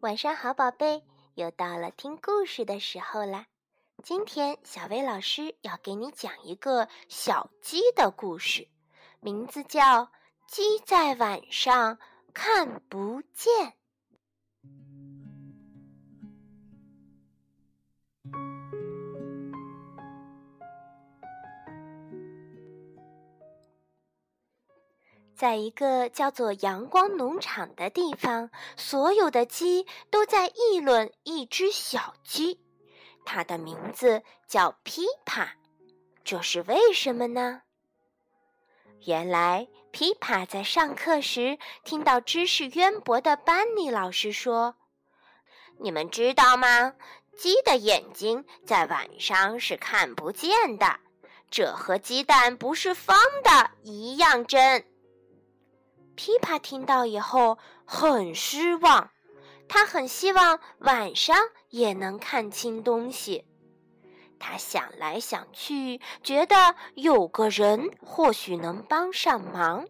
晚上好，宝贝，又到了听故事的时候啦。今天小薇老师要给你讲一个小鸡的故事，名字叫《鸡在晚上看不见》。在一个叫做阳光农场的地方，所有的鸡都在议论一只小鸡，它的名字叫噼啪。这是为什么呢？原来噼啪在上课时听到知识渊博的班尼老师说：“你们知道吗？鸡的眼睛在晚上是看不见的，这和鸡蛋不是方的一样真。”噼啪听到以后很失望，他很希望晚上也能看清东西。他想来想去，觉得有个人或许能帮上忙。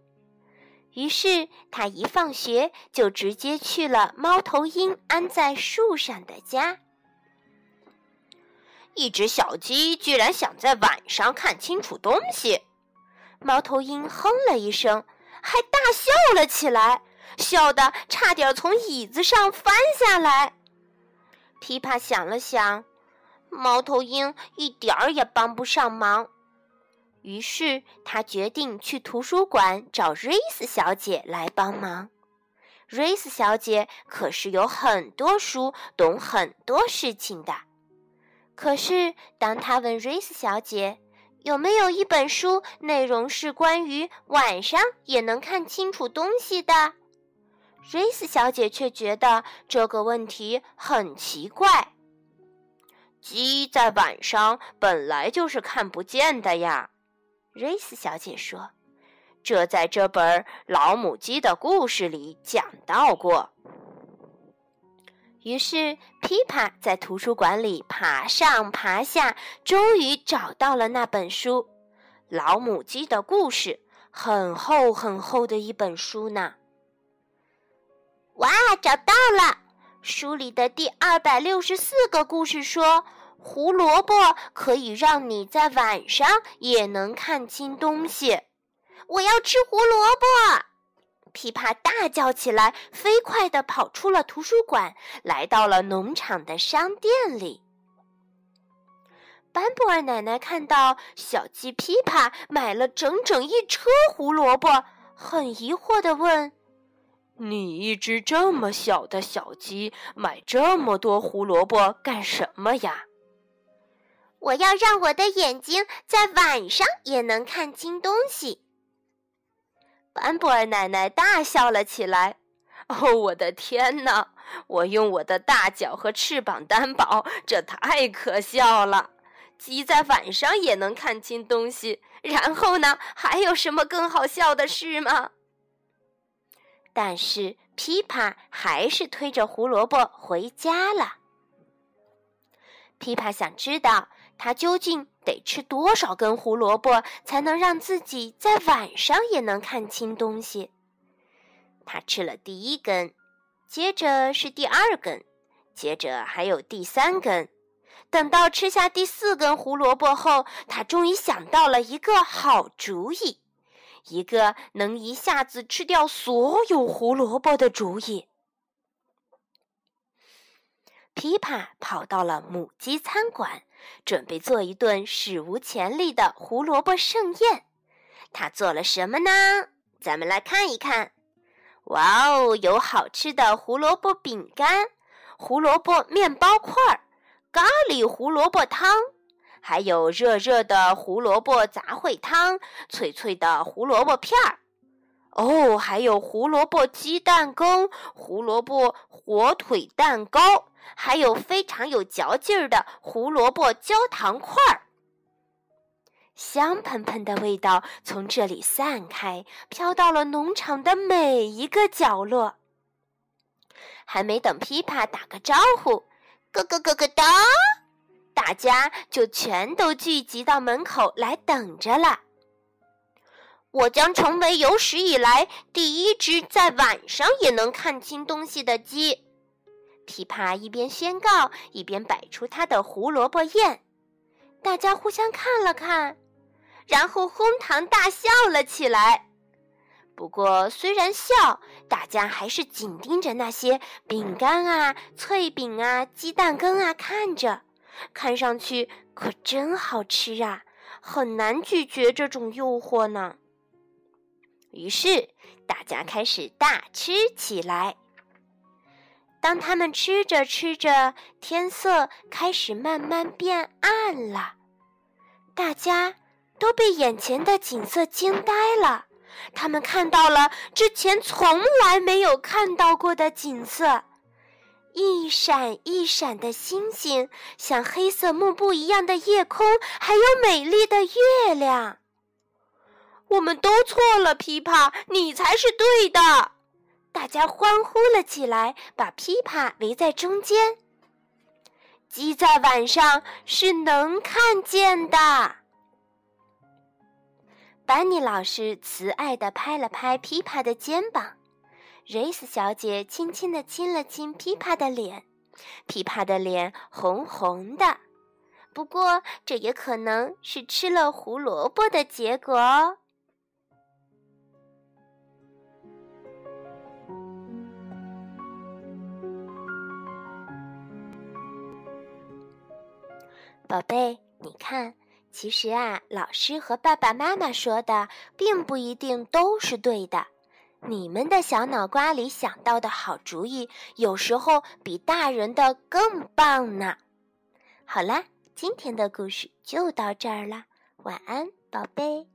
于是他一放学就直接去了猫头鹰安在树上的家。一只小鸡居然想在晚上看清楚东西，猫头鹰哼了一声。还大笑了起来，笑得差点从椅子上翻下来。噼啪想了想，猫头鹰一点儿也帮不上忙，于是他决定去图书馆找瑞斯小姐来帮忙。瑞斯小姐可是有很多书，懂很多事情的。可是当他问瑞斯小姐，有没有一本书，内容是关于晚上也能看清楚东西的？瑞斯小姐却觉得这个问题很奇怪。鸡在晚上本来就是看不见的呀，瑞斯小姐说：“这在这本《老母鸡的故事》里讲到过。”于是，噼啪在图书馆里爬上爬下，终于找到了那本书《老母鸡的故事》，很厚很厚的一本书呢。哇，找到了！书里的第二百六十四个故事说，胡萝卜可以让你在晚上也能看清东西。我要吃胡萝卜！琵琶大叫起来，飞快地跑出了图书馆，来到了农场的商店里。班布尔奶奶看到小鸡噼啪买了整整一车胡萝卜，很疑惑地问：“你一只这么小的小鸡，买这么多胡萝卜干什么呀？”“我要让我的眼睛在晚上也能看清东西。”班布尔奶奶大笑了起来。“哦，我的天哪！我用我的大脚和翅膀担保，这太可笑了。鸡在晚上也能看清东西，然后呢？还有什么更好笑的事吗？”但是琵琶还是推着胡萝卜回家了。琵琶想知道。他究竟得吃多少根胡萝卜，才能让自己在晚上也能看清东西？他吃了第一根，接着是第二根，接着还有第三根。等到吃下第四根胡萝卜后，他终于想到了一个好主意，一个能一下子吃掉所有胡萝卜的主意。噼啪跑到了母鸡餐馆。准备做一顿史无前例的胡萝卜盛宴，他做了什么呢？咱们来看一看。哇哦，有好吃的胡萝卜饼干、胡萝卜面包块、咖喱胡萝卜汤，还有热热的胡萝卜杂烩汤、脆脆的胡萝卜片儿。哦，还有胡萝卜鸡蛋羹、胡萝卜火腿蛋糕。还有非常有嚼劲儿的胡萝卜焦糖块儿，香喷喷的味道从这里散开，飘到了农场的每一个角落。还没等噼啪打个招呼，咯咯咯咯哒，大家就全都聚集到门口来等着了。我将成为有史以来第一只在晚上也能看清东西的鸡。琵琶一边宣告，一边摆出他的胡萝卜宴。大家互相看了看，然后哄堂大笑了起来。不过，虽然笑，大家还是紧盯着那些饼干啊、脆饼啊、鸡蛋羹啊看着，看上去可真好吃啊，很难拒绝这种诱惑呢。于是，大家开始大吃起来。当他们吃着吃着，天色开始慢慢变暗了，大家都被眼前的景色惊呆了。他们看到了之前从来没有看到过的景色，一闪一闪的星星，像黑色幕布一样的夜空，还有美丽的月亮。我们都错了，琵琶，你才是对的。大家欢呼了起来，把琵琶围在中间。鸡在晚上是能看见的。班尼老师慈爱地拍了拍琵琶的肩膀，瑞斯小姐轻轻地亲了亲琵琶的脸，琵琶的脸红红的。不过，这也可能是吃了胡萝卜的结果哦。宝贝，你看，其实啊，老师和爸爸妈妈说的并不一定都是对的。你们的小脑瓜里想到的好主意，有时候比大人的更棒呢。好啦，今天的故事就到这儿了，晚安，宝贝。